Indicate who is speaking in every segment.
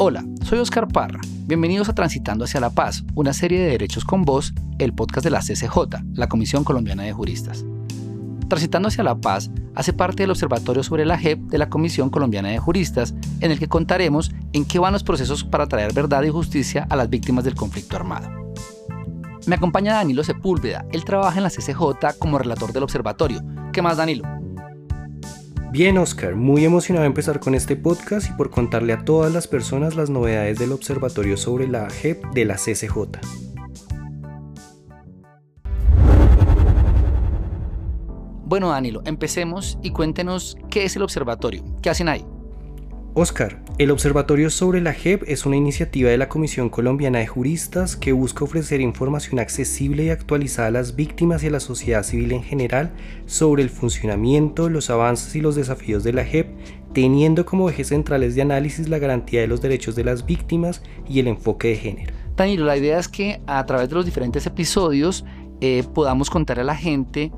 Speaker 1: Hola, soy Oscar Parra. Bienvenidos a Transitando hacia la Paz, una serie de derechos con voz, el podcast de la CCJ, la Comisión Colombiana de Juristas. Transitando hacia la Paz hace parte del Observatorio sobre la JEP de la Comisión Colombiana de Juristas, en el que contaremos en qué van los procesos para traer verdad y justicia a las víctimas del conflicto armado. Me acompaña Danilo Sepúlveda. Él trabaja en la CCJ como relator del observatorio. ¿Qué más, Danilo?
Speaker 2: Bien, Oscar, muy emocionado de empezar con este podcast y por contarle a todas las personas las novedades del observatorio sobre la JEP de la CCJ.
Speaker 1: Bueno, Danilo, empecemos y cuéntenos qué es el observatorio, qué hacen ahí.
Speaker 2: Oscar, el Observatorio sobre la JEP es una iniciativa de la Comisión Colombiana de Juristas que busca ofrecer información accesible y actualizada a las víctimas y a la sociedad civil en general sobre el funcionamiento, los avances y los desafíos de la JEP, teniendo como ejes centrales de análisis la garantía de los derechos de las víctimas y el enfoque de género.
Speaker 1: Danilo, la idea es que a través de los diferentes episodios eh, podamos contar a la gente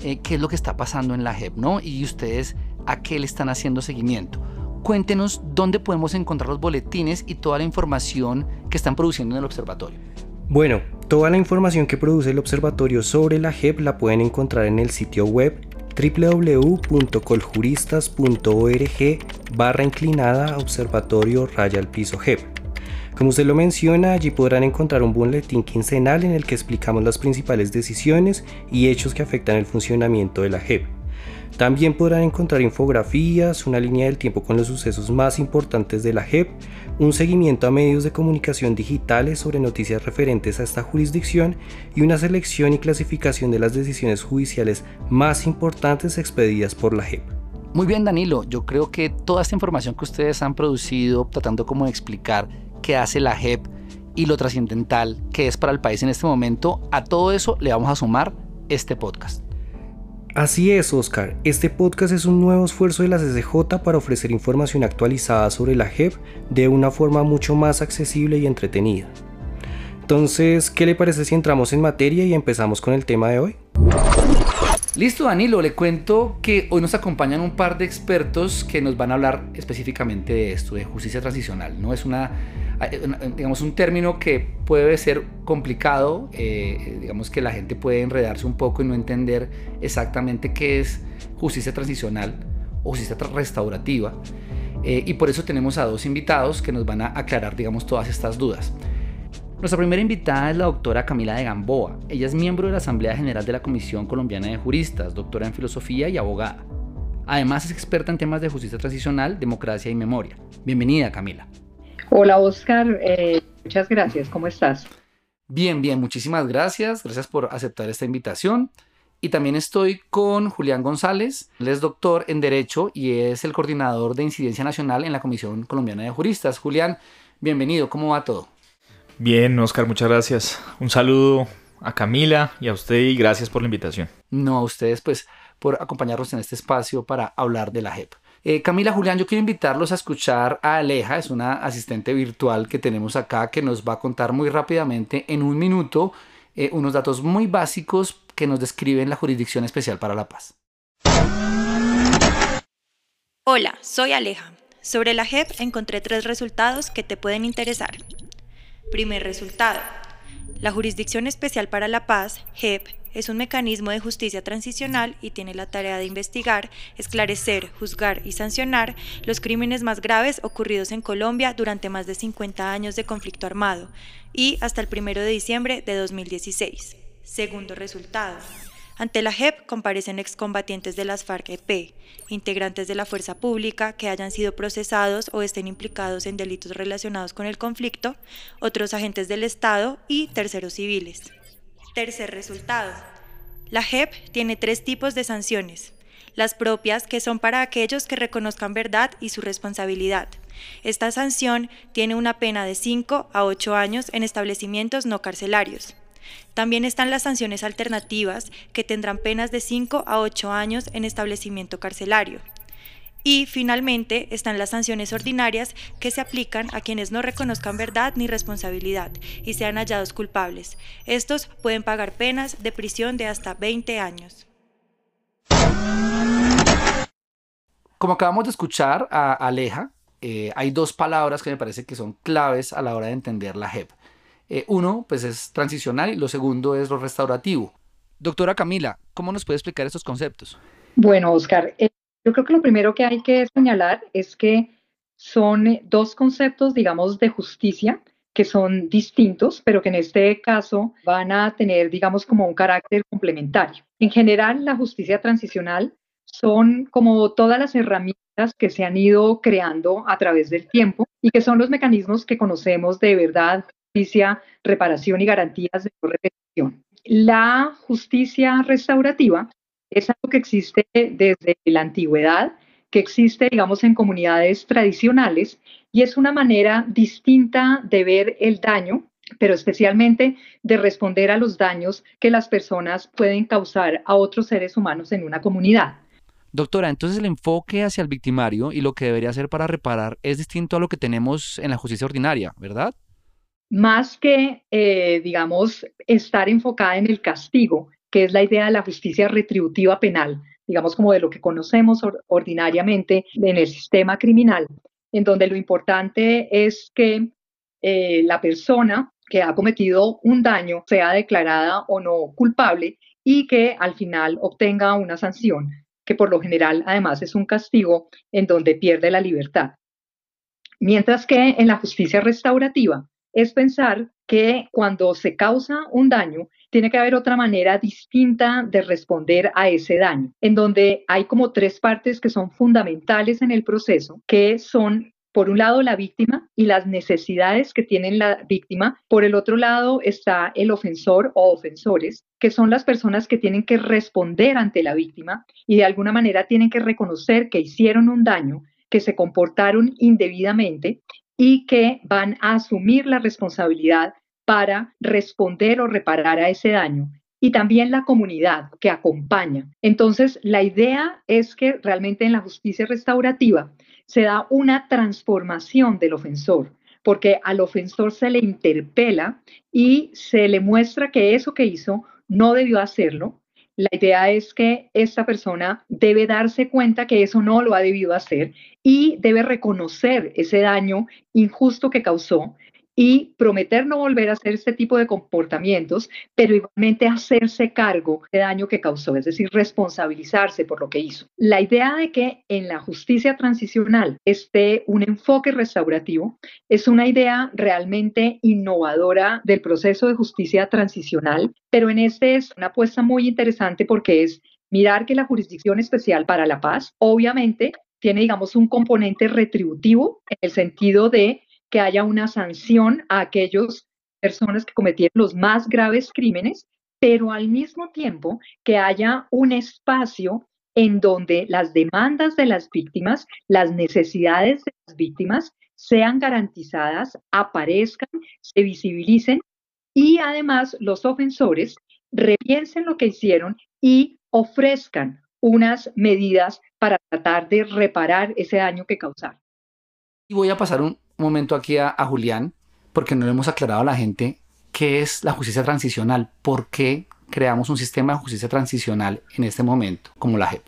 Speaker 1: eh, qué es lo que está pasando en la JEP, ¿no? Y ustedes a qué le están haciendo seguimiento cuéntenos dónde podemos encontrar los boletines y toda la información que están produciendo en el observatorio.
Speaker 2: Bueno, toda la información que produce el observatorio sobre la JEP la pueden encontrar en el sitio web www.coljuristas.org barra inclinada observatorio raya al piso JEP. Como usted lo menciona, allí podrán encontrar un boletín quincenal en el que explicamos las principales decisiones y hechos que afectan el funcionamiento de la JEP. También podrán encontrar infografías, una línea del tiempo con los sucesos más importantes de la JEP, un seguimiento a medios de comunicación digitales sobre noticias referentes a esta jurisdicción y una selección y clasificación de las decisiones judiciales más importantes expedidas por la JEP.
Speaker 1: Muy bien Danilo, yo creo que toda esta información que ustedes han producido tratando como de explicar qué hace la JEP y lo trascendental que es para el país en este momento, a todo eso le vamos a sumar este podcast.
Speaker 2: Así es, Oscar. Este podcast es un nuevo esfuerzo de la CCJ para ofrecer información actualizada sobre la JEP de una forma mucho más accesible y entretenida. Entonces, ¿qué le parece si entramos en materia y empezamos con el tema de hoy?
Speaker 1: Listo, Danilo, le cuento que hoy nos acompañan un par de expertos que nos van a hablar específicamente de esto, de justicia transicional. No es una digamos, un término que puede ser complicado, eh, digamos que la gente puede enredarse un poco y no entender exactamente qué es justicia transicional o justicia restaurativa. Eh, y por eso tenemos a dos invitados que nos van a aclarar, digamos, todas estas dudas. Nuestra primera invitada es la doctora Camila de Gamboa. Ella es miembro de la Asamblea General de la Comisión Colombiana de Juristas, doctora en filosofía y abogada. Además es experta en temas de justicia transicional, democracia y memoria. Bienvenida, Camila.
Speaker 3: Hola Oscar, eh, muchas gracias, ¿cómo estás?
Speaker 1: Bien, bien, muchísimas gracias, gracias por aceptar esta invitación. Y también estoy con Julián González, él es doctor en Derecho y es el coordinador de incidencia nacional en la Comisión Colombiana de Juristas. Julián, bienvenido, ¿cómo va todo?
Speaker 4: Bien, Oscar, muchas gracias. Un saludo a Camila y a usted y gracias por la invitación.
Speaker 1: No, a ustedes pues por acompañarnos en este espacio para hablar de la JEP. Eh, Camila Julián, yo quiero invitarlos a escuchar a Aleja, es una asistente virtual que tenemos acá que nos va a contar muy rápidamente en un minuto eh, unos datos muy básicos que nos describen la Jurisdicción Especial para la Paz.
Speaker 5: Hola, soy Aleja. Sobre la JEP encontré tres resultados que te pueden interesar. Primer resultado. La Jurisdicción Especial para la Paz, JEP, es un mecanismo de justicia transicional y tiene la tarea de investigar, esclarecer, juzgar y sancionar los crímenes más graves ocurridos en Colombia durante más de 50 años de conflicto armado y hasta el 1 de diciembre de 2016. Segundo resultado. Ante la JEP comparecen excombatientes de las FARC-EP, integrantes de la fuerza pública que hayan sido procesados o estén implicados en delitos relacionados con el conflicto, otros agentes del Estado y terceros civiles. Tercer resultado. La JEP tiene tres tipos de sanciones. Las propias, que son para aquellos que reconozcan verdad y su responsabilidad. Esta sanción tiene una pena de 5 a 8 años en establecimientos no carcelarios. También están las sanciones alternativas, que tendrán penas de 5 a 8 años en establecimiento carcelario. Y finalmente están las sanciones ordinarias que se aplican a quienes no reconozcan verdad ni responsabilidad y sean hallados culpables. Estos pueden pagar penas de prisión de hasta 20 años.
Speaker 1: Como acabamos de escuchar a Aleja, eh, hay dos palabras que me parece que son claves a la hora de entender la JEP. Eh, uno, pues es transicional y lo segundo es lo restaurativo. Doctora Camila, ¿cómo nos puede explicar estos conceptos?
Speaker 3: Bueno, Oscar, eh, yo creo que lo primero que hay que señalar es que son dos conceptos, digamos, de justicia que son distintos, pero que en este caso van a tener, digamos, como un carácter complementario. En general, la justicia transicional son como todas las herramientas que se han ido creando a través del tiempo y que son los mecanismos que conocemos de verdad, justicia, reparación y garantías de no repetición. La justicia restaurativa es algo que existe desde la antigüedad, que existe, digamos, en comunidades tradicionales y es una manera distinta de ver el daño, pero especialmente de responder a los daños que las personas pueden causar a otros seres humanos en una comunidad.
Speaker 1: Doctora, entonces el enfoque hacia el victimario y lo que debería hacer para reparar es distinto a lo que tenemos en la justicia ordinaria, ¿verdad?
Speaker 3: Más que, eh, digamos, estar enfocada en el castigo, que es la idea de la justicia retributiva penal, digamos como de lo que conocemos ordinariamente en el sistema criminal, en donde lo importante es que eh, la persona que ha cometido un daño sea declarada o no culpable y que al final obtenga una sanción, que por lo general además es un castigo en donde pierde la libertad. Mientras que en la justicia restaurativa es pensar que cuando se causa un daño, tiene que haber otra manera distinta de responder a ese daño, en donde hay como tres partes que son fundamentales en el proceso, que son por un lado la víctima y las necesidades que tiene la víctima, por el otro lado está el ofensor o ofensores, que son las personas que tienen que responder ante la víctima y de alguna manera tienen que reconocer que hicieron un daño, que se comportaron indebidamente y que van a asumir la responsabilidad para responder o reparar a ese daño y también la comunidad que acompaña. Entonces, la idea es que realmente en la justicia restaurativa se da una transformación del ofensor, porque al ofensor se le interpela y se le muestra que eso que hizo no debió hacerlo. La idea es que esta persona debe darse cuenta que eso no lo ha debido hacer y debe reconocer ese daño injusto que causó y prometer no volver a hacer este tipo de comportamientos, pero igualmente hacerse cargo del daño que causó, es decir, responsabilizarse por lo que hizo. La idea de que en la justicia transicional esté un enfoque restaurativo es una idea realmente innovadora del proceso de justicia transicional, pero en este es una apuesta muy interesante porque es mirar que la jurisdicción especial para la paz obviamente tiene, digamos, un componente retributivo en el sentido de que haya una sanción a aquellas personas que cometieron los más graves crímenes, pero al mismo tiempo que haya un espacio en donde las demandas de las víctimas, las necesidades de las víctimas sean garantizadas, aparezcan, se visibilicen y además los ofensores repiensen lo que hicieron y ofrezcan unas medidas para tratar de reparar ese daño que causaron.
Speaker 1: Y voy a pasar un, momento aquí a, Julián, porque no le hemos aclarado a la gente qué es la justicia transicional, por qué creamos un sistema de justicia transicional en este momento, como la JEP.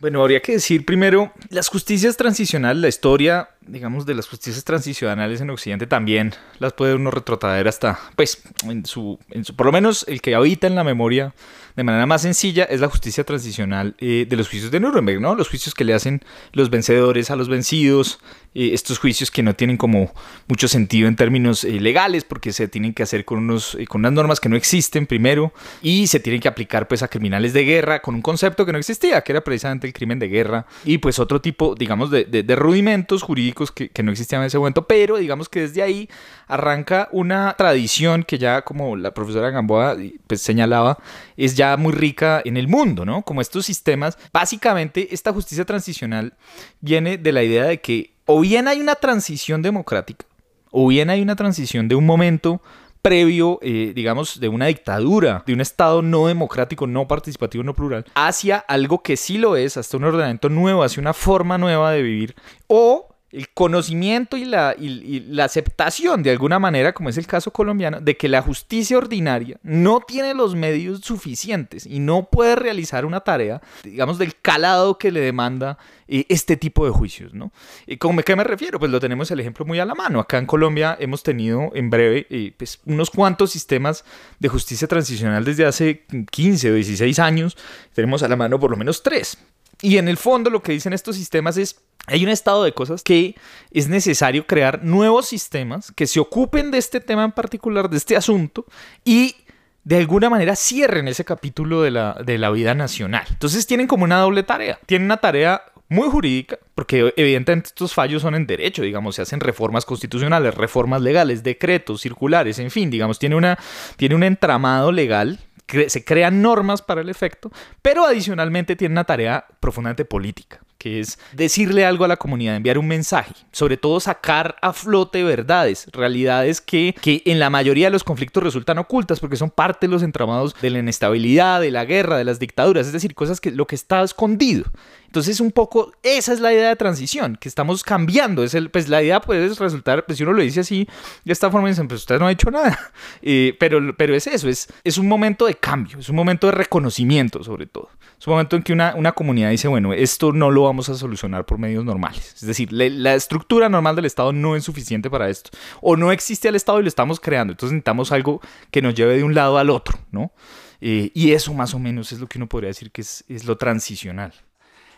Speaker 4: Bueno, habría que decir primero, las justicias transicionales, la historia, digamos, de las justicias transicionales en Occidente también las puede uno retrotraer hasta, pues, en su, en su, por lo menos el que habita en la memoria de manera más sencilla es la justicia transicional eh, de los juicios de Nuremberg, ¿no? Los juicios que le hacen los vencedores a los vencidos, eh, estos juicios que no tienen como mucho sentido en términos eh, legales porque se tienen que hacer con, unos, con unas normas que no existen primero y se tienen que aplicar pues a criminales de guerra con un concepto que no existía, que era precisamente el crimen de guerra y pues otro tipo, digamos, de, de, rudimentos jurídicos que, no existían en ese momento, pero digamos que desde ahí arranca una tradición que ya como la profesora Gamboa pues, señalaba, es ya muy rica en el mundo, ¿no? Como estos sistemas, básicamente esta justicia transicional viene de la idea de que o bien hay una transición democrática, o bien hay una transición de un momento previo, eh, digamos, de una dictadura, de un Estado no democrático, no participativo, no plural, hacia algo que sí lo es, hasta un ordenamiento nuevo, hacia una forma nueva de vivir, o el conocimiento y la, y, la, aceptación, de alguna manera, como es el caso colombiano, de que la justicia ordinaria no tiene los medios suficientes y no puede realizar una tarea, digamos, del calado que le demanda eh, este tipo de juicios, ¿no? ¿Y ¿Con qué me refiero? Pues lo tenemos el ejemplo muy a la mano. Acá en Colombia hemos tenido en breve eh, pues, unos cuantos sistemas de justicia transicional desde hace 15 o 16 años. Tenemos a la mano por lo menos tres. Y en el fondo lo que dicen estos sistemas es hay un estado de cosas que es necesario crear nuevos sistemas que se ocupen de este tema en particular, de este asunto, y de alguna manera cierren ese capítulo de la, de la vida nacional. Entonces tienen como una doble tarea. Tienen una tarea muy jurídica, porque evidentemente estos fallos son en derecho, digamos, se hacen reformas constitucionales, reformas legales, decretos, circulares, en fin, digamos, tiene, una, tiene un entramado legal se crean normas para el efecto, pero adicionalmente tiene una tarea profundamente política que es decirle algo a la comunidad, enviar un mensaje, sobre todo sacar a flote verdades, realidades que, que en la mayoría de los conflictos resultan ocultas porque son parte de los entramados de la inestabilidad, de la guerra, de las dictaduras, es decir, cosas que lo que está escondido. Entonces, un poco, esa es la idea de transición, que estamos cambiando. Es el, pues la idea puede resultar, pues si uno lo dice así, de esta forma, dicen, pues usted no ha hecho nada. Eh, pero, pero es eso, es, es un momento de cambio, es un momento de reconocimiento, sobre todo. Es un momento en que una, una comunidad dice, bueno, esto no lo vamos a solucionar por medios normales. Es decir, la estructura normal del Estado no es suficiente para esto. O no existe el Estado y lo estamos creando. Entonces necesitamos algo que nos lleve de un lado al otro, ¿no? Eh, y eso más o menos es lo que uno podría decir que es, es lo transicional.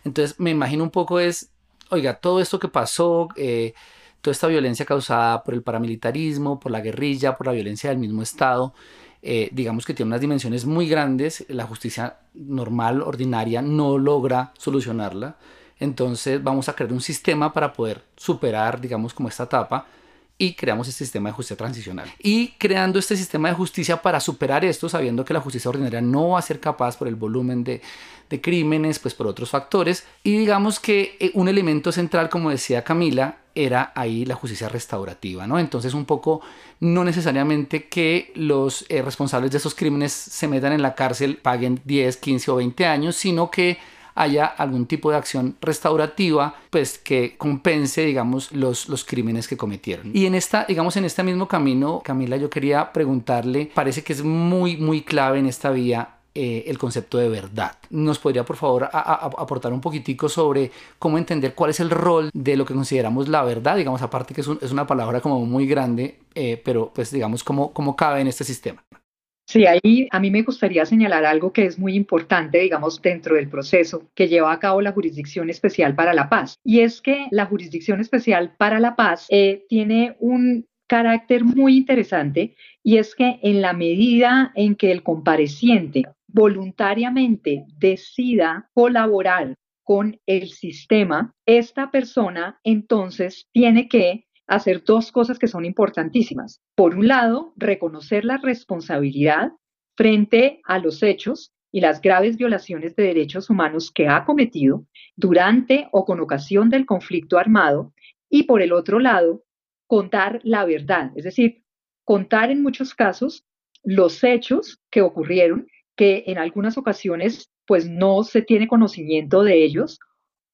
Speaker 1: Entonces me imagino un poco es, oiga, todo esto que pasó, eh, toda esta violencia causada por el paramilitarismo, por la guerrilla, por la violencia del mismo Estado, eh, digamos que tiene unas dimensiones muy grandes, la justicia normal, ordinaria, no logra solucionarla. Entonces vamos a crear un sistema para poder superar, digamos, como esta etapa y creamos este sistema de justicia transicional. Y creando este sistema de justicia para superar esto, sabiendo que la justicia ordinaria no va a ser capaz por el volumen de, crímenes, pues por otros factores. Y digamos que eh, un elemento central, como decía Camila, era ahí la justicia restaurativa, ¿no? Entonces un poco no necesariamente que los eh, responsables de esos crímenes se metan en la cárcel, paguen 10, 15 o 20 años, sino que haya algún tipo de acción restaurativa pues que compense digamos los, los crímenes que cometieron y en esta digamos en este mismo camino Camila yo quería preguntarle parece que es muy muy clave en esta vía eh, el concepto de verdad. ¿Nos podría, por favor, aportar un poquitico sobre cómo entender cuál es el rol de lo que consideramos la verdad? Digamos, aparte que es, una palabra como muy grande, eh, pero pues digamos, cómo, cómo cabe en este sistema.
Speaker 3: Sí, ahí a mí me gustaría señalar algo que es muy importante, digamos, dentro del proceso que lleva a cabo la Jurisdicción Especial para la Paz. Y es que la Jurisdicción Especial para la Paz eh, tiene un carácter muy interesante y es que en la medida en que el compareciente voluntariamente decida colaborar con el sistema, esta persona entonces tiene que hacer dos cosas que son importantísimas. Por un lado, reconocer la responsabilidad frente a los hechos y las graves violaciones de derechos humanos que ha cometido durante o con ocasión del conflicto armado y por el otro lado, contar la verdad, es decir, contar en muchos casos los hechos que ocurrieron que en algunas ocasiones pues no se tiene conocimiento de ellos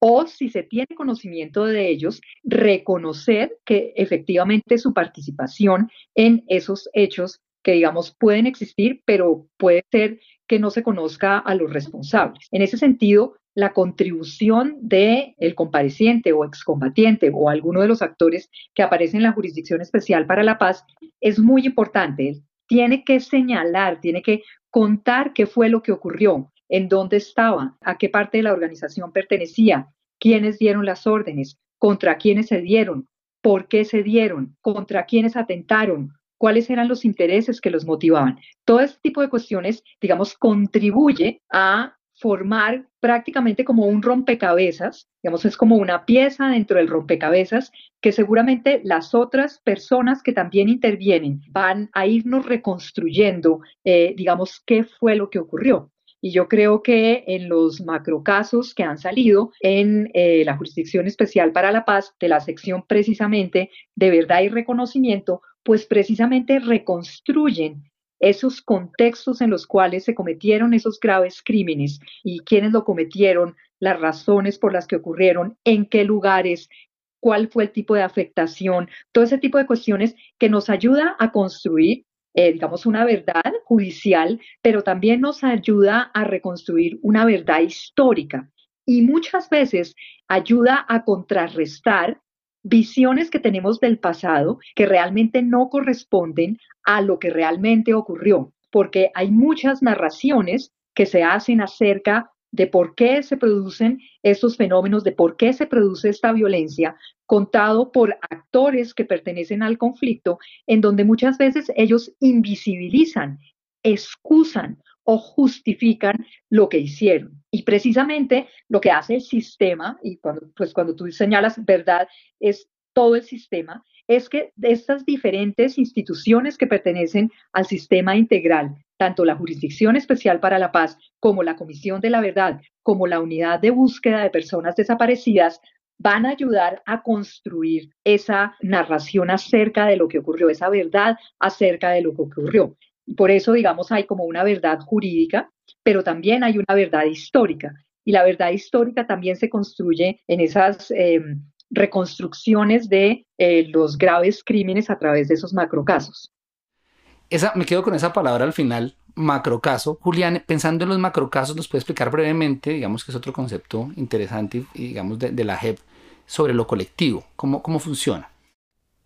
Speaker 3: o si se tiene conocimiento de ellos, reconocer que efectivamente su participación en esos hechos que digamos pueden existir, pero puede ser que no se conozca a los responsables. En ese sentido, la contribución de el compareciente o excombatiente o alguno de los actores que aparecen en la Jurisdicción Especial para la Paz es muy importante. Tiene que señalar, tiene que contar qué fue lo que ocurrió, en dónde estaba, a qué parte de la organización pertenecía, quiénes dieron las órdenes, contra quiénes se dieron, por qué se dieron, contra quiénes atentaron, cuáles eran los intereses que los motivaban. Todo este tipo de cuestiones, digamos, contribuye a formar prácticamente como un rompecabezas, digamos, es como una pieza dentro del rompecabezas que seguramente las otras personas que también intervienen van a irnos reconstruyendo, eh, digamos, qué fue lo que ocurrió. Y yo creo que en los macrocasos que han salido en eh, la Jurisdicción Especial para la Paz, de la sección precisamente de verdad y reconocimiento, pues precisamente reconstruyen esos contextos en los cuales se cometieron esos graves crímenes y quiénes lo cometieron, las razones por las que ocurrieron, en qué lugares, cuál fue el tipo de afectación, todo ese tipo de cuestiones que nos ayuda a construir, eh, digamos, una verdad judicial, pero también nos ayuda a reconstruir una verdad histórica. Y muchas veces ayuda a contrarrestar visiones que tenemos del pasado que realmente no corresponden a lo que realmente ocurrió, porque hay muchas narraciones que se hacen acerca de por qué se producen estos fenómenos, de por qué se produce esta violencia, contado por actores que pertenecen al conflicto, en donde muchas veces ellos invisibilizan, excusan o justifican lo que hicieron. Y precisamente lo que hace el sistema, y cuando, pues cuando tú señalas verdad, es todo el sistema, es que estas diferentes instituciones que pertenecen al sistema integral, tanto la Jurisdicción Especial para la Paz como la Comisión de la Verdad, como la Unidad de Búsqueda de Personas Desaparecidas, van a ayudar a construir esa narración acerca de lo que ocurrió, esa verdad acerca de lo que ocurrió. Por eso, digamos, hay como una verdad jurídica, pero también hay una verdad histórica. Y la verdad histórica también se construye en esas em, reconstrucciones de eh, los graves crímenes a través de esos macrocasos.
Speaker 1: Esa, me quedo con esa palabra al final, macrocaso. Julián, pensando en los macrocasos, ¿nos puede explicar brevemente, digamos que es otro concepto interesante, digamos, de, la JEP sobre lo colectivo? ¿Cómo, ¿Cómo funciona?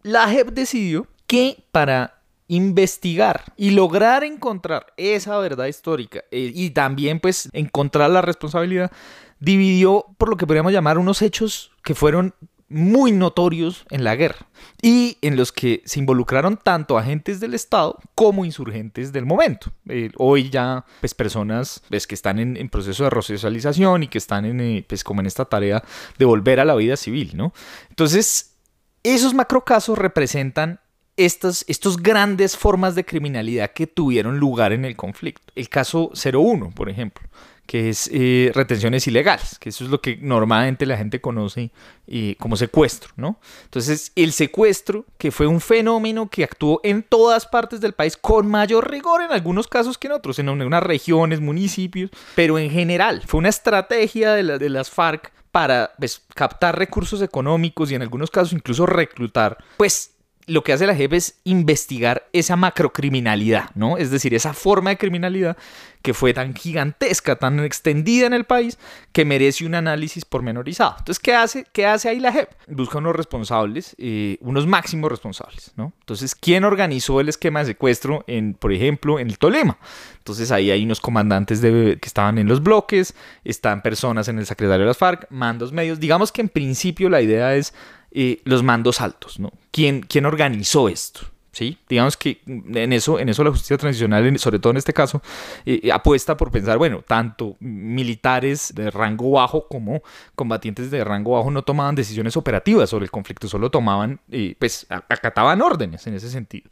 Speaker 4: La JEP decidió que para investigar y lograr encontrar esa verdad histórica eh, y también pues encontrar la responsabilidad, dividió por lo que podríamos llamar unos hechos que fueron muy notorios en la guerra y en los que se involucraron tanto agentes del Estado como insurgentes del momento. Eh, hoy ya, pues personas pues, que están en, proceso de resocialización y que están en, eh, pues, como en esta tarea de volver a la vida civil, ¿no? Entonces, esos macrocasos representan estas, estos grandes formas de criminalidad que tuvieron lugar en el conflicto. El caso 01, por ejemplo, que es eh, retenciones ilegales, que eso es lo que normalmente la gente conoce eh, como secuestro, ¿no? Entonces, el secuestro, que fue un fenómeno que actuó en todas partes del país con mayor rigor en algunos casos que en otros, en unas regiones, municipios, pero en general fue una estrategia de, las FARC para pues, captar recursos económicos y en algunos casos incluso reclutar, pues lo que hace la JEP es investigar esa macrocriminalidad, ¿no? Es decir, esa forma de criminalidad que fue tan gigantesca, tan extendida en el país, que merece un análisis pormenorizado. Entonces, ¿qué hace, qué hace ahí la JEP? Busca unos responsables, eh, unos máximos responsables, ¿no? Entonces, ¿quién organizó el esquema de secuestro, en, por ejemplo, en el Tolema? Entonces, ahí hay unos comandantes de, que estaban en los bloques, están personas en el secretario de las FARC, mandos medios. Digamos que en principio la idea es eh, los mandos altos, ¿no? ¿Quién, ¿Quién organizó esto? ¿sí? Digamos que en eso, en eso la justicia transicional, sobre todo en este caso, eh, apuesta por pensar, bueno, tanto militares de rango bajo como combatientes de rango bajo no tomaban decisiones operativas sobre el conflicto, solo tomaban, eh, pues, acataban órdenes en ese sentido.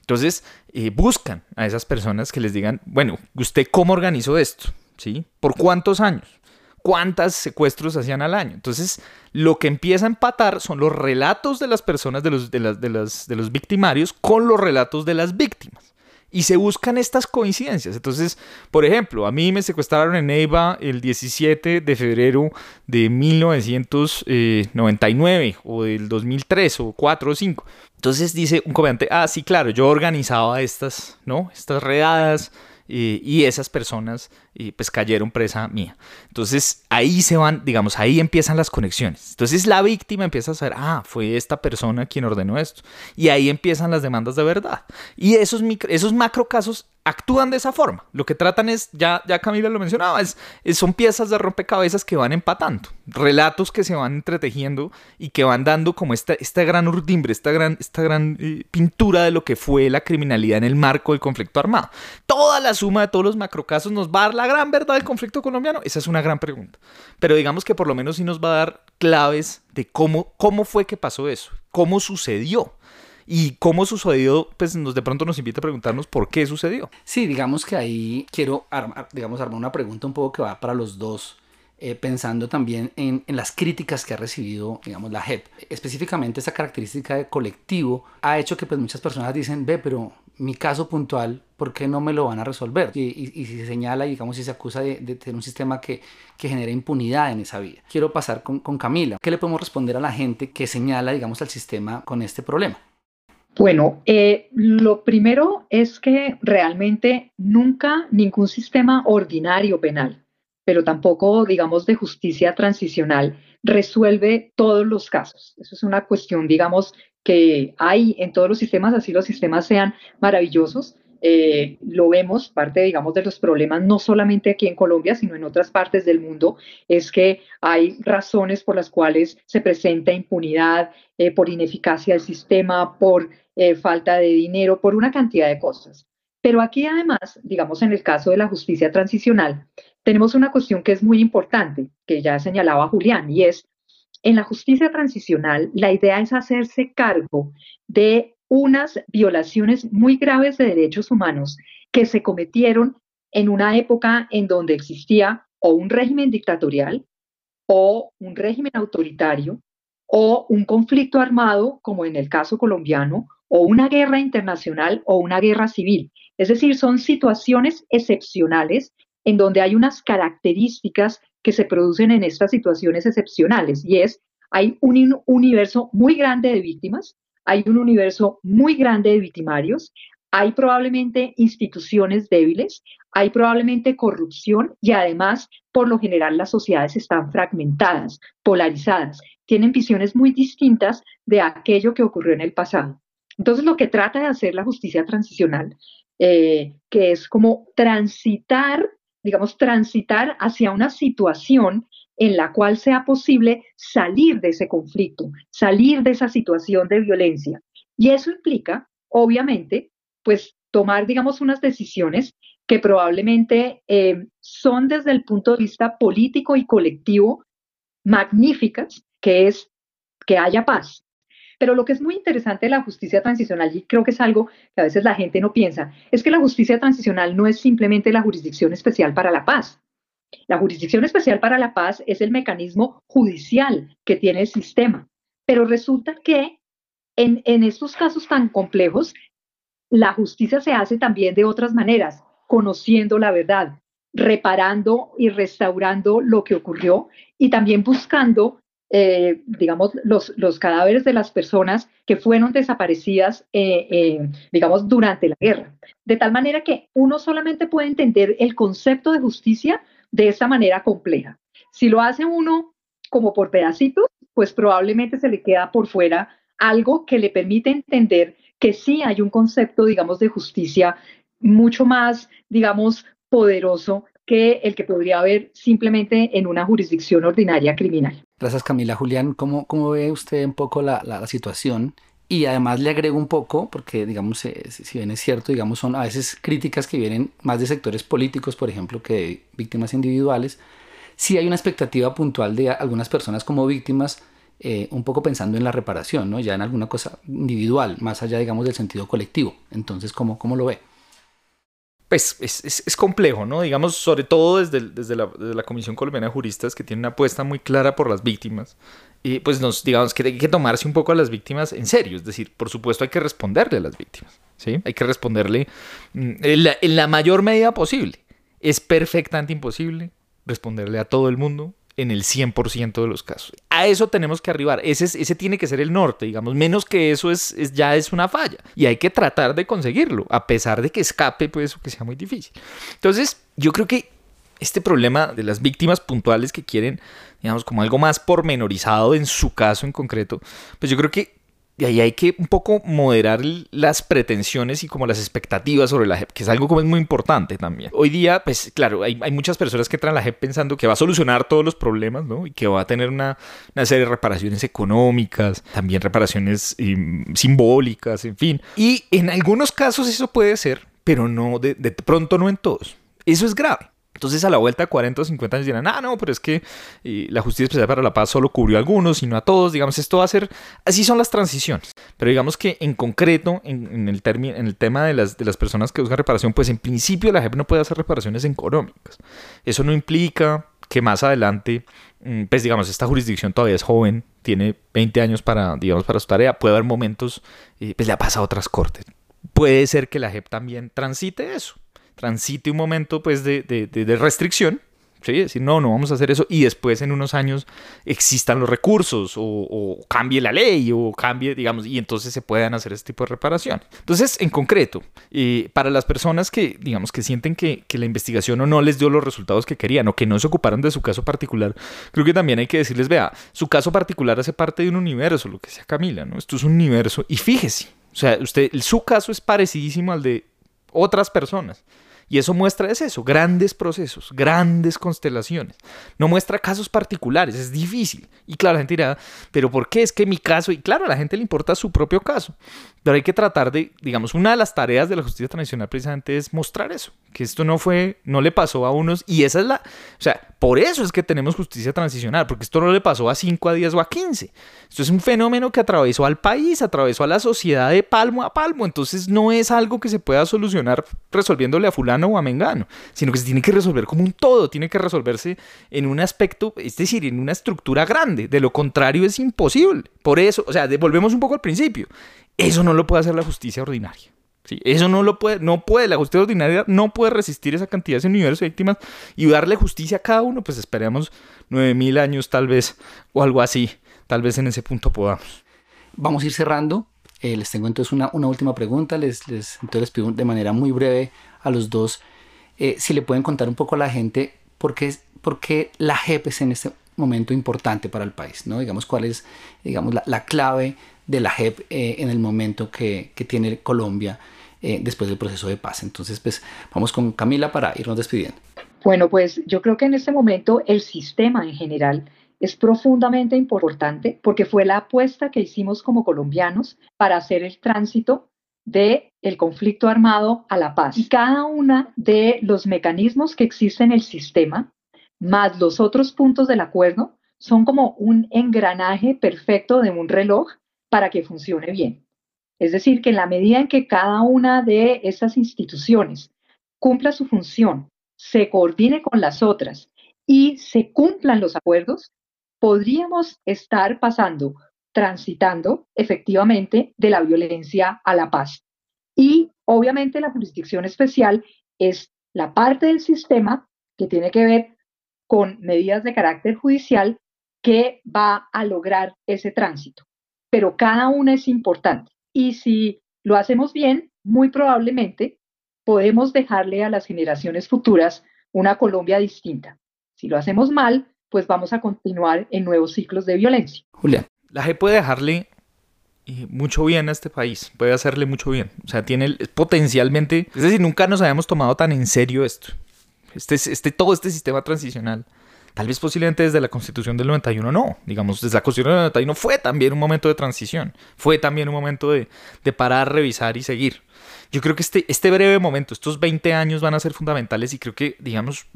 Speaker 4: Entonces, eh, buscan a esas personas que les digan, bueno, ¿usted cómo organizó esto? ¿Sí? ¿Por cuántos años? Cuántos secuestros hacían al año. Entonces, lo que empieza a empatar son los relatos de las personas, de los, de las, de de los victimarios, con los relatos de las víctimas. Y se buscan estas coincidencias. Entonces, por ejemplo, a mí me secuestraron en Neiva el 17 de febrero de 1999 o del 2003 o 4 o 5. Entonces dice un comediante, ah, sí, claro, yo organizaba estas, ¿no? Estas redadas, y esas personas pues cayeron presa mía. Entonces ahí se van, digamos, ahí empiezan las conexiones. Entonces la víctima empieza a saber, ah, fue esta persona quien ordenó esto. Y ahí empiezan las demandas de verdad. Y esos, micro, esos macro casos actúan de esa forma. Lo que tratan es, ya, ya Camila lo mencionaba, es, son piezas de rompecabezas que van empatando, relatos que se van entretejiendo y que van dando como esta, esta gran urdimbre, esta gran, esta gran eh, pintura de lo que fue la criminalidad en el marco del conflicto armado. Toda la suma de todos los macrocasos nos va a dar la gran verdad del conflicto colombiano. Esa es una gran pregunta. Pero digamos que por lo menos sí nos va a dar claves de cómo, cómo fue que pasó eso, cómo sucedió. Y cómo sucedió, pues nos, de pronto nos invita a preguntarnos por qué sucedió.
Speaker 1: Sí, digamos que ahí quiero armar, digamos, armar una pregunta un poco que va para los dos, eh, pensando también en, en, las críticas que ha recibido, digamos, la JEP. Específicamente esta característica de colectivo ha hecho que pues muchas personas dicen, ve, pero mi caso puntual, ¿por qué no me lo van a resolver? Y, si se señala, digamos, si se acusa de, tener un sistema que, que genera impunidad en esa vía. Quiero pasar con, con Camila. ¿Qué le podemos responder a la gente que señala, digamos, al sistema con este problema?
Speaker 3: Bueno, eh, lo primero es que realmente nunca ningún sistema ordinario penal, pero tampoco, digamos, de justicia transicional, resuelve todos los casos. Eso es una cuestión, digamos, que hay en todos los sistemas, así los sistemas sean maravillosos. Eh, lo vemos, parte, digamos, de los problemas, no solamente aquí en Colombia, sino en otras partes del mundo, es que hay razones por las cuales se presenta impunidad, eh, por ineficacia del sistema, por eh, falta de dinero, por una cantidad de cosas. Pero aquí además, digamos, en el caso de la justicia transicional, tenemos una cuestión que es muy importante, que ya señalaba Julián, y es, en la justicia transicional, la idea es hacerse cargo de unas violaciones muy graves de derechos humanos que se cometieron en una época en donde existía o un régimen dictatorial o un régimen autoritario o un conflicto armado, como en el caso colombiano, o una guerra internacional o una guerra civil. Es decir, son situaciones excepcionales en donde hay unas características que se producen en estas situaciones excepcionales y es, hay un universo muy grande de víctimas, hay un universo muy grande de victimarios, hay probablemente instituciones débiles, hay probablemente corrupción y además, por lo general, las sociedades están fragmentadas, polarizadas, tienen visiones muy distintas de aquello que ocurrió en el pasado. Entonces, lo que trata de hacer la justicia transicional, eh, que es como transitar, digamos, transitar hacia una situación en la cual sea posible salir de ese conflicto, salir de esa situación de violencia. Y eso implica, obviamente, pues tomar, digamos, unas decisiones que probablemente eh, son desde el punto de vista político y colectivo magníficas, que es que haya paz, pero lo que es muy interesante de la justicia transicional, y creo que es algo que a veces la gente no piensa, es que la justicia transicional no es simplemente la jurisdicción especial para la paz. La jurisdicción especial para la paz es el mecanismo judicial que tiene el sistema. Pero resulta que en, en estos casos tan complejos, la justicia se hace también de otras maneras, conociendo la verdad, reparando y restaurando lo que ocurrió y también buscando eh, digamos, los, los, cadáveres de las personas que fueron desaparecidas, eh, eh, digamos, durante la guerra. De tal manera que uno solamente puede entender el concepto de justicia de esa manera compleja. Si lo hace uno como por pedacitos, pues probablemente se le queda por fuera algo que le permite entender que sí hay un concepto, digamos, de justicia mucho más, digamos, poderoso que el que podría haber simplemente en una jurisdicción ordinaria criminal.
Speaker 1: Gracias Camila. Julián, ¿cómo, cómo ve usted un poco la, la, situación? Y además le agrego un poco, porque digamos, eh, si bien es cierto, digamos, son a veces críticas que vienen más de sectores políticos, por ejemplo, que de víctimas individuales, sí hay una expectativa puntual de algunas personas como víctimas, eh, un poco pensando en la reparación, ¿no? ya en alguna cosa individual, más allá, digamos, del sentido colectivo. Entonces, ¿cómo, cómo lo ve?
Speaker 4: Pues es, es, complejo, ¿no? Digamos, sobre todo desde, desde, la, Comisión Colombiana de Juristas, que tiene una apuesta muy clara por las víctimas, y pues nos, digamos que hay que tomarse un poco a las víctimas en serio, es decir, por supuesto hay que responderle a las víctimas, ¿sí? Hay que responderle mm, en la, en la mayor medida posible. Es perfectamente imposible responderle a todo el mundo en el 100% de los casos. A eso tenemos que arribar. Ese, ese tiene que ser el norte, digamos. Menos que eso es, ya es una falla. Y hay que tratar de conseguirlo, a pesar de que escape, pues, o que sea muy difícil. Entonces, yo creo que este problema de las víctimas puntuales que quieren, digamos, como algo más pormenorizado en su caso en concreto, pues yo creo que y ahí hay que un poco moderar las pretensiones y como las expectativas sobre la JEP, que es algo como es muy importante también. Hoy día, pues claro, hay, hay muchas personas que entran a la JEP pensando que va a solucionar todos los problemas, ¿no? Y que va a tener una, una serie de reparaciones económicas, también reparaciones em, simbólicas, en fin. Y en algunos casos eso puede ser, pero no de, de pronto no en todos. Eso es grave. Entonces a la vuelta de 40 o 50 años dirán, ah, no, pero es que eh, la justicia especial para la paz solo cubrió a algunos y no a todos. Digamos, esto va a ser, así son las transiciones. Pero digamos que en concreto, en, el, en el tema de las, de las personas que buscan reparación, pues en principio la JEP no puede hacer reparaciones económicas. Eso no implica que más adelante, mm, pues digamos, esta jurisdicción todavía es joven, tiene 20 años para, digamos, para su tarea, puede haber momentos, eh, pues le ha pasado a otras cortes puede ser que la JEP también transite eso, transite un momento pues de, de, restricción ¿sí? Decir, no, no vamos a hacer eso y después en unos años existan los recursos o, cambie la ley o cambie, digamos, y entonces se puedan hacer este tipo de reparaciones. Entonces, en concreto, eh, para las personas que, digamos, que sienten que, que, la investigación o no les dio los resultados que querían o que no se ocuparon de su caso particular, creo que también hay que decirles, vea, su caso particular hace parte de un universo, lo que sea Camila, ¿no? Esto es un universo y fíjese, o sea, usted, su caso es parecidísimo al de otras personas. Y eso muestra es eso, grandes procesos, grandes constelaciones. No muestra casos particulares, es difícil. Y claro, la gente dirá, pero ¿por qué es que mi caso? Y claro, a la gente le importa su propio caso. Pero hay que tratar de, digamos, una de las tareas de la justicia tradicional precisamente es mostrar eso, que esto no fue, no le pasó a unos, y esa es la, o sea, por eso es que tenemos justicia transicional, porque esto no le pasó a 5, a 10 o a 15. Esto es un fenómeno que atravesó al país, atravesó a la sociedad de palmo a palmo, entonces no es algo que se pueda solucionar resolviéndole a fulano o a mengano, sino que se tiene que resolver como un todo, tiene que resolverse en un aspecto, es decir, en una estructura grande, de lo contrario es imposible. Por eso, o sea, volvemos un poco al principio eso no lo puede hacer la justicia ordinaria. Eso no lo puede, no puede, la justicia ordinaria no puede resistir esa cantidad de universo de víctimas y darle justicia a cada uno, pues esperemos 9000 años tal vez o algo así, tal vez en ese punto podamos.
Speaker 1: Vamos a ir cerrando. Eh, les tengo entonces una, última pregunta. Les, les, entonces les pido de manera muy breve a los dos eh, si le pueden contar un poco a la gente por qué, por qué la JEP es en este momento importante para el país, ¿no? Digamos, cuál es, digamos, la, la clave de la JEP eh, en el momento que, que tiene Colombia eh, después del proceso de paz. Entonces, pues vamos con Camila para irnos despidiendo.
Speaker 3: Bueno, pues yo creo que en este momento el sistema en general es profundamente importante porque fue la apuesta que hicimos como colombianos para hacer el tránsito de el conflicto armado a la paz. Y cada uno de los mecanismos que existen en el sistema, más los otros puntos del acuerdo, son como un engranaje perfecto de un reloj para que funcione bien. Es decir, que en la medida en que cada una de esas instituciones cumpla su función, se coordine con las otras y se cumplan los acuerdos, podríamos estar pasando, transitando efectivamente de la violencia a la paz. Y obviamente la jurisdicción especial es la parte del sistema que tiene que ver con medidas de carácter judicial que va a lograr ese tránsito pero cada una es importante. Y si lo hacemos bien, muy probablemente podemos dejarle a las generaciones futuras una Colombia distinta. Si lo hacemos mal, pues vamos a continuar en nuevos ciclos de violencia.
Speaker 4: Julián. La G puede dejarle eh, mucho bien a este país, puede hacerle mucho bien. O sea, tiene potencialmente, es decir, nunca nos habíamos tomado tan en serio esto. Este, este, todo este sistema transicional Tal vez posiblemente desde la Constitución del 91 no. Digamos, desde la Constitución del 91 fue también un momento de transición. Fue también un momento de, de parar, revisar y seguir. Yo creo que este, este breve momento, estos 20 años van a ser fundamentales y creo que, digamos,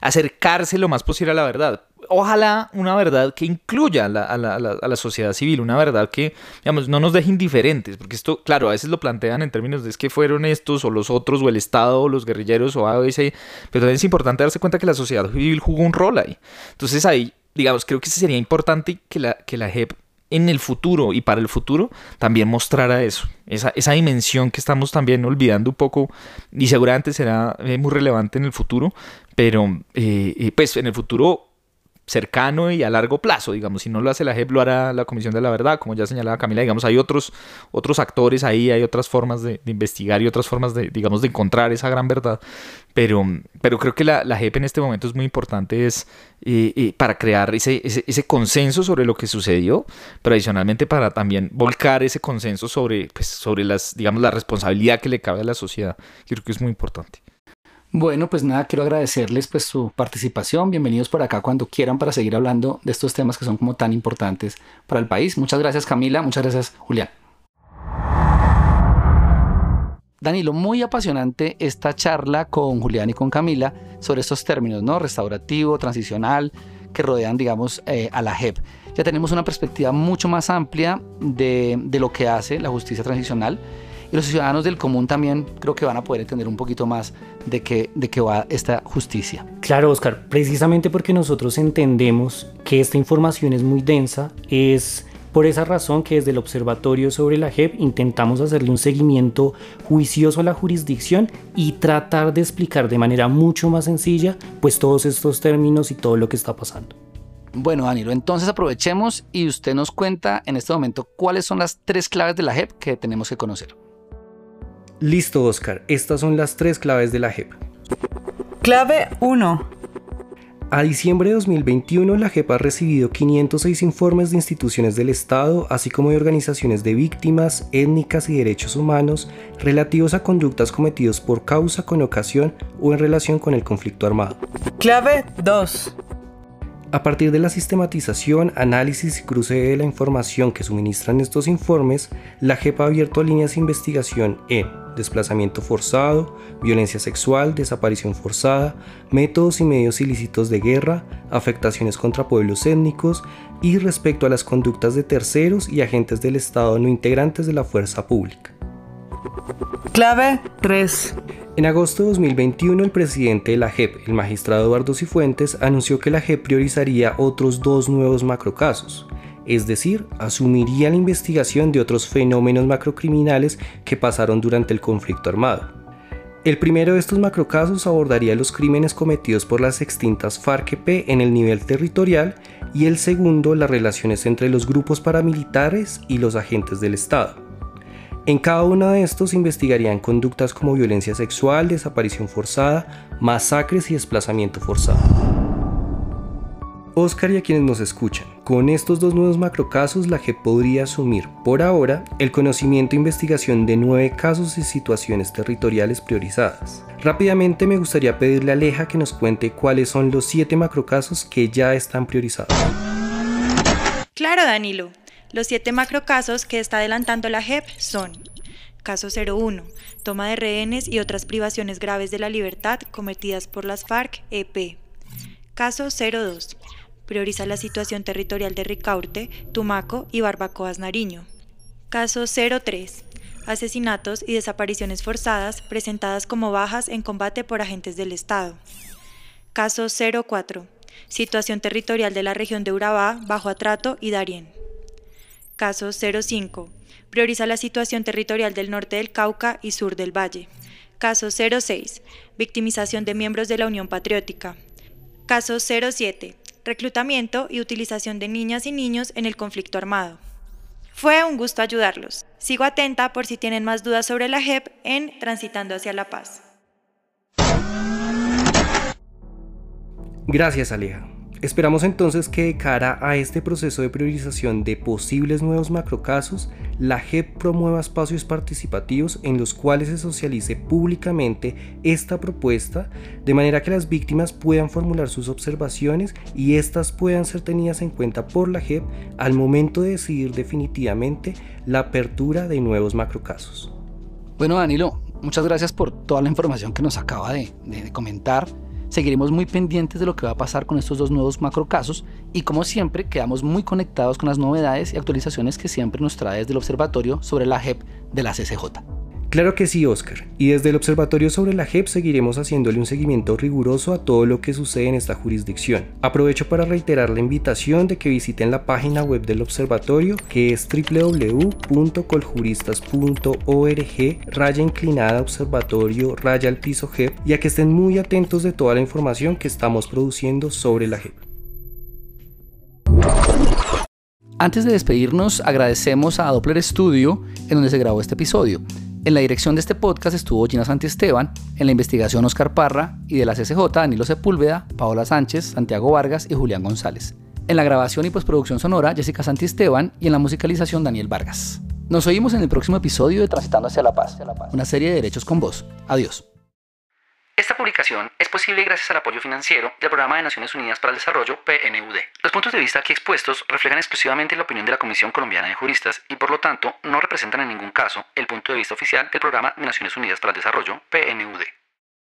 Speaker 4: acercarse lo más posible a la verdad. Ojalá una verdad que incluya a la, a, la, a la, sociedad civil, una verdad que, digamos, no nos deje indiferentes, porque esto, claro, a veces lo plantean en términos de es que fueron estos o los otros o el Estado o los guerrilleros o ABC, pero es importante darse cuenta que la sociedad civil jugó un rol ahí. Entonces ahí, digamos, creo que sería importante que la, que la JEP en el futuro y para el futuro también mostrará eso, esa, esa dimensión que estamos también olvidando un poco y seguramente será eh, muy relevante en el futuro, pero eh, eh, pues en el futuro cercano y a largo plazo, digamos, si no lo hace la JEP, lo hará la Comisión de la Verdad, como ya señalaba Camila, digamos, hay otros, otros actores ahí, hay otras formas de, investigar y otras formas de, digamos, de encontrar esa gran verdad, pero, pero creo que la, la JEP en este momento es muy importante es, eh, eh, para crear ese, ese, ese, consenso sobre lo que sucedió, pero adicionalmente para también volcar ese consenso sobre, pues, sobre las, digamos, la responsabilidad que le cabe a la sociedad, creo que es muy importante.
Speaker 1: Bueno, pues nada, quiero agradecerles pues su participación. Bienvenidos por acá cuando quieran para seguir hablando de estos temas que son como tan importantes para el país. Muchas gracias Camila, muchas gracias Julián. Danilo, muy apasionante esta charla con Julián y con Camila sobre estos términos, ¿no? Restaurativo, transicional, que rodean, digamos, eh, a la JEP. Ya tenemos una perspectiva mucho más amplia de, de lo que hace la justicia transicional y los ciudadanos del común también creo que van a poder entender un poquito más de qué, de qué va esta justicia.
Speaker 2: Claro, Oscar, precisamente porque nosotros entendemos que esta información es muy densa, es Por esa razón que desde el Observatorio sobre la JEP intentamos hacerle un seguimiento juicioso a la jurisdicción y tratar de explicar de manera mucho más sencilla pues todos estos términos y todo lo que está pasando.
Speaker 1: Bueno, Danilo, entonces aprovechemos y usted nos cuenta en este momento cuáles son las tres claves de la JEP que tenemos que conocer.
Speaker 2: Listo, Oscar. Estas son las tres claves de la JEP.
Speaker 6: Clave 1.
Speaker 2: A diciembre de 2021, la JEP ha recibido 506 informes de instituciones del Estado, así como de organizaciones de víctimas, étnicas y derechos humanos relativos a conductas cometidos por causa, con ocasión o en relación con el conflicto armado.
Speaker 6: Clave 2.
Speaker 2: A partir de la sistematización, análisis y cruce de la información que suministran estos informes, la JEP ha abierto líneas de investigación en desplazamiento forzado, violencia sexual, desaparición forzada, métodos y medios ilícitos de guerra, afectaciones contra pueblos étnicos y respecto a las conductas de terceros y agentes del Estado no integrantes de la fuerza pública.
Speaker 6: Clave 3.
Speaker 2: En agosto de 2021, el presidente de la JEP, el magistrado Eduardo Cifuentes, anunció que la JEP priorizaría otros dos nuevos macrocasos, es decir, asumiría la investigación de otros fenómenos macrocriminales que pasaron durante el conflicto armado. El primero de estos macrocasos abordaría los crímenes cometidos por las extintas FARC-EP en el nivel territorial y el segundo las relaciones entre los grupos paramilitares y los agentes del Estado. En cada uno de estos investigarían conductas como violencia sexual, desaparición forzada, masacres y desplazamiento forzado. Oscar y a quienes nos escuchan, con estos dos nuevos macrocasos la JEP podría asumir, por ahora, el conocimiento e investigación de nueve casos y situaciones territoriales priorizadas. Rápidamente me gustaría pedirle a Aleja que nos cuente cuáles son los siete macrocasos que ya están priorizados.
Speaker 5: Claro, Danilo. Los siete macrocasos que está adelantando la JEP son Caso 01. Toma de rehenes y otras privaciones graves de la libertad cometidas por las FARC-EP. Caso 02. Prioriza la situación territorial de Ricaurte, Tumaco y Barbacoas Nariño. Caso 03. Asesinatos y desapariciones forzadas presentadas como bajas en combate por agentes del Estado. Caso 04. Situación territorial de la región de Urabá, Bajo Atrato y Darién. Caso 05. Prioriza la situación territorial del norte del Cauca y sur del Valle. Caso 06. Victimización de miembros de la Unión Patriótica. Caso 07. Reclutamiento y utilización de niñas y niños en el conflicto armado. Fue un gusto ayudarlos. Sigo atenta por si tienen más dudas sobre la JEP en Transitando hacia la Paz.
Speaker 2: Gracias, Aleja. Esperamos entonces que de cara a este proceso de priorización de posibles nuevos macrocasos, la JEP promueva espacios participativos en los cuales se socialice públicamente esta propuesta, de manera que las víctimas puedan formular sus observaciones y éstas puedan ser tenidas en cuenta por la JEP al momento de decidir definitivamente la apertura de nuevos macrocasos.
Speaker 1: Bueno, Danilo, muchas gracias por toda la información que nos acaba de, de comentar. Seguiremos muy pendientes de lo que va a pasar con estos dos nuevos macrocasos y como siempre quedamos muy conectados con las novedades y actualizaciones que siempre nos trae desde el observatorio sobre la JEP de la CCJ.
Speaker 2: Claro que sí, Oscar. Y desde el Observatorio sobre la JEP seguiremos haciéndole un seguimiento riguroso a todo lo que sucede en esta jurisdicción. Aprovecho para reiterar la invitación de que visiten la página web del observatorio que es www.coljuristas.org raya inclinada observatorio raya al piso JEP y a que estén muy atentos de toda la información que estamos produciendo sobre la JEP.
Speaker 1: Antes de despedirnos, agradecemos a Doppler Studio en donde se grabó este episodio. En la dirección de este podcast estuvo Gina Santiesteban, en la investigación Oscar Parra y de la CCJ Danilo Sepúlveda, Paola Sánchez, Santiago Vargas y Julián González. En la grabación y postproducción sonora Jessica Santiesteban y en la musicalización Daniel Vargas. Nos oímos en el próximo episodio de Transitando hacia la Paz, una serie de derechos con voz. Adiós. Esta publicación es posible gracias al apoyo financiero del Programa de Naciones Unidas para el Desarrollo, PNUD. Los puntos de vista aquí expuestos reflejan exclusivamente la opinión de la Comisión Colombiana de Juristas y por lo tanto no representan en ningún caso el punto de vista oficial del Programa de Naciones Unidas para el Desarrollo, PNUD.